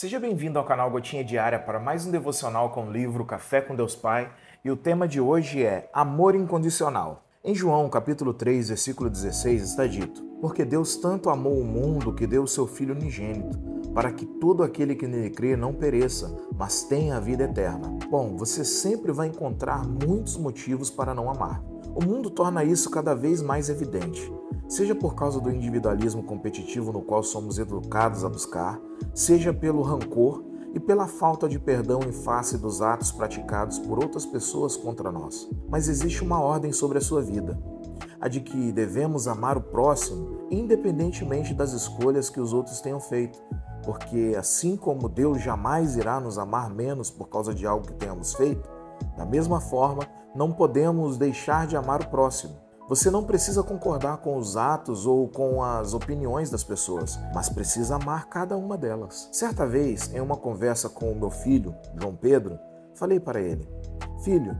Seja bem-vindo ao canal Gotinha Diária para mais um devocional com o livro Café com Deus Pai, e o tema de hoje é Amor Incondicional. Em João, capítulo 3, versículo 16, está dito: Porque Deus tanto amou o mundo que deu o seu filho unigênito, para que todo aquele que nele crê não pereça, mas tenha a vida eterna. Bom, você sempre vai encontrar muitos motivos para não amar. O mundo torna isso cada vez mais evidente seja por causa do individualismo competitivo no qual somos educados a buscar, seja pelo rancor e pela falta de perdão em face dos atos praticados por outras pessoas contra nós. Mas existe uma ordem sobre a sua vida, a de que devemos amar o próximo, independentemente das escolhas que os outros tenham feito, porque assim como Deus jamais irá nos amar menos por causa de algo que tenhamos feito, da mesma forma, não podemos deixar de amar o próximo você não precisa concordar com os atos ou com as opiniões das pessoas, mas precisa amar cada uma delas. Certa vez, em uma conversa com o meu filho, João Pedro, falei para ele: Filho,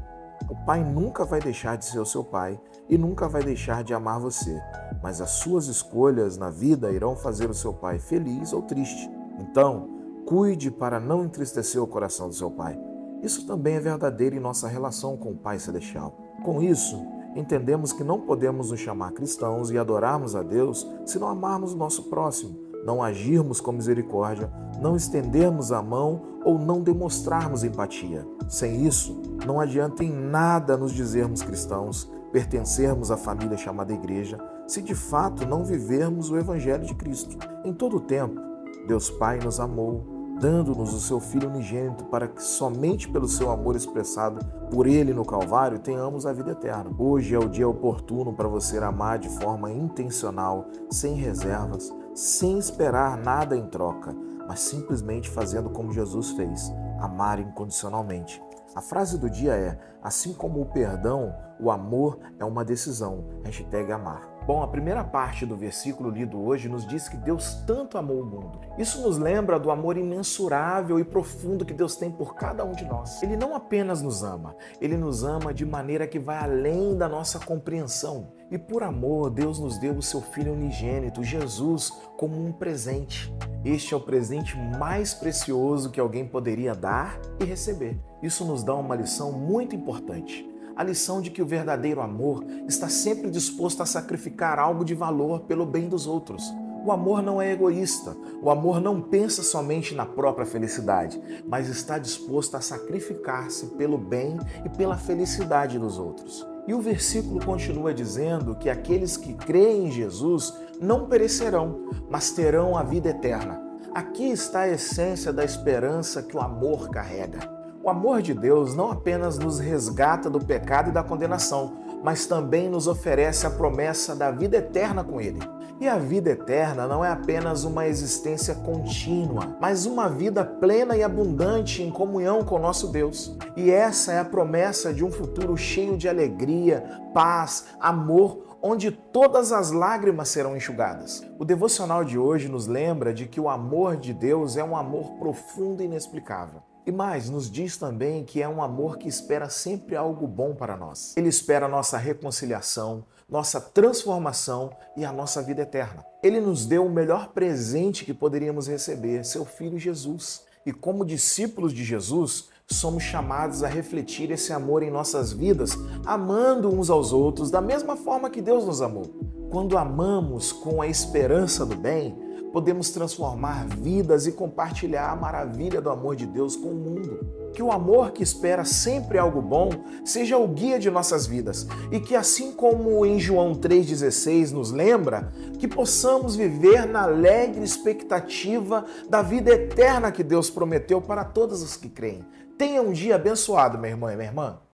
o pai nunca vai deixar de ser o seu pai e nunca vai deixar de amar você, mas as suas escolhas na vida irão fazer o seu pai feliz ou triste. Então, cuide para não entristecer o coração do seu pai. Isso também é verdadeiro em nossa relação com o Pai Celestial. Com isso, entendemos que não podemos nos chamar cristãos e adorarmos a Deus se não amarmos o nosso próximo, não agirmos com misericórdia, não estendermos a mão ou não demonstrarmos empatia. Sem isso, não adianta em nada nos dizermos cristãos, pertencermos à família chamada igreja, se de fato não vivermos o Evangelho de Cristo. Em todo o tempo, Deus Pai nos amou, dando-nos o seu Filho unigênito, para que somente pelo seu amor expressado por ele no Calvário tenhamos a vida eterna. Hoje é o dia oportuno para você amar de forma intencional, sem reservas, sem esperar nada em troca, mas simplesmente fazendo como Jesus fez, amar incondicionalmente. A frase do dia é: assim como o perdão, o amor é uma decisão. Hashtag amar. Bom, a primeira parte do versículo lido hoje nos diz que Deus tanto amou o mundo. Isso nos lembra do amor imensurável e profundo que Deus tem por cada um de nós. Ele não apenas nos ama, ele nos ama de maneira que vai além da nossa compreensão. E por amor, Deus nos deu o seu Filho unigênito, Jesus, como um presente. Este é o presente mais precioso que alguém poderia dar e receber. Isso nos dá uma lição muito importante a lição de que o verdadeiro amor está sempre disposto a sacrificar algo de valor pelo bem dos outros. O amor não é egoísta, o amor não pensa somente na própria felicidade, mas está disposto a sacrificar-se pelo bem e pela felicidade dos outros. E o versículo continua dizendo que aqueles que creem em Jesus não perecerão, mas terão a vida eterna. Aqui está a essência da esperança que o amor carrega. O amor de Deus não apenas nos resgata do pecado e da condenação, mas também nos oferece a promessa da vida eterna com Ele. E a vida eterna não é apenas uma existência contínua, mas uma vida plena e abundante em comunhão com nosso Deus. E essa é a promessa de um futuro cheio de alegria, paz, amor, onde todas as lágrimas serão enxugadas. O devocional de hoje nos lembra de que o amor de Deus é um amor profundo e inexplicável. E mais, nos diz também que é um amor que espera sempre algo bom para nós. Ele espera nossa reconciliação, nossa transformação e a nossa vida eterna. Ele nos deu o melhor presente que poderíamos receber, seu Filho Jesus. E como discípulos de Jesus, somos chamados a refletir esse amor em nossas vidas, amando uns aos outros da mesma forma que Deus nos amou. Quando amamos com a esperança do bem, podemos transformar vidas e compartilhar a maravilha do amor de Deus com o mundo. Que o amor que espera sempre algo bom seja o guia de nossas vidas e que, assim como em João 3,16 nos lembra, que possamos viver na alegre expectativa da vida eterna que Deus prometeu para todos os que creem. Tenha um dia abençoado, meu irmão e minha irmã.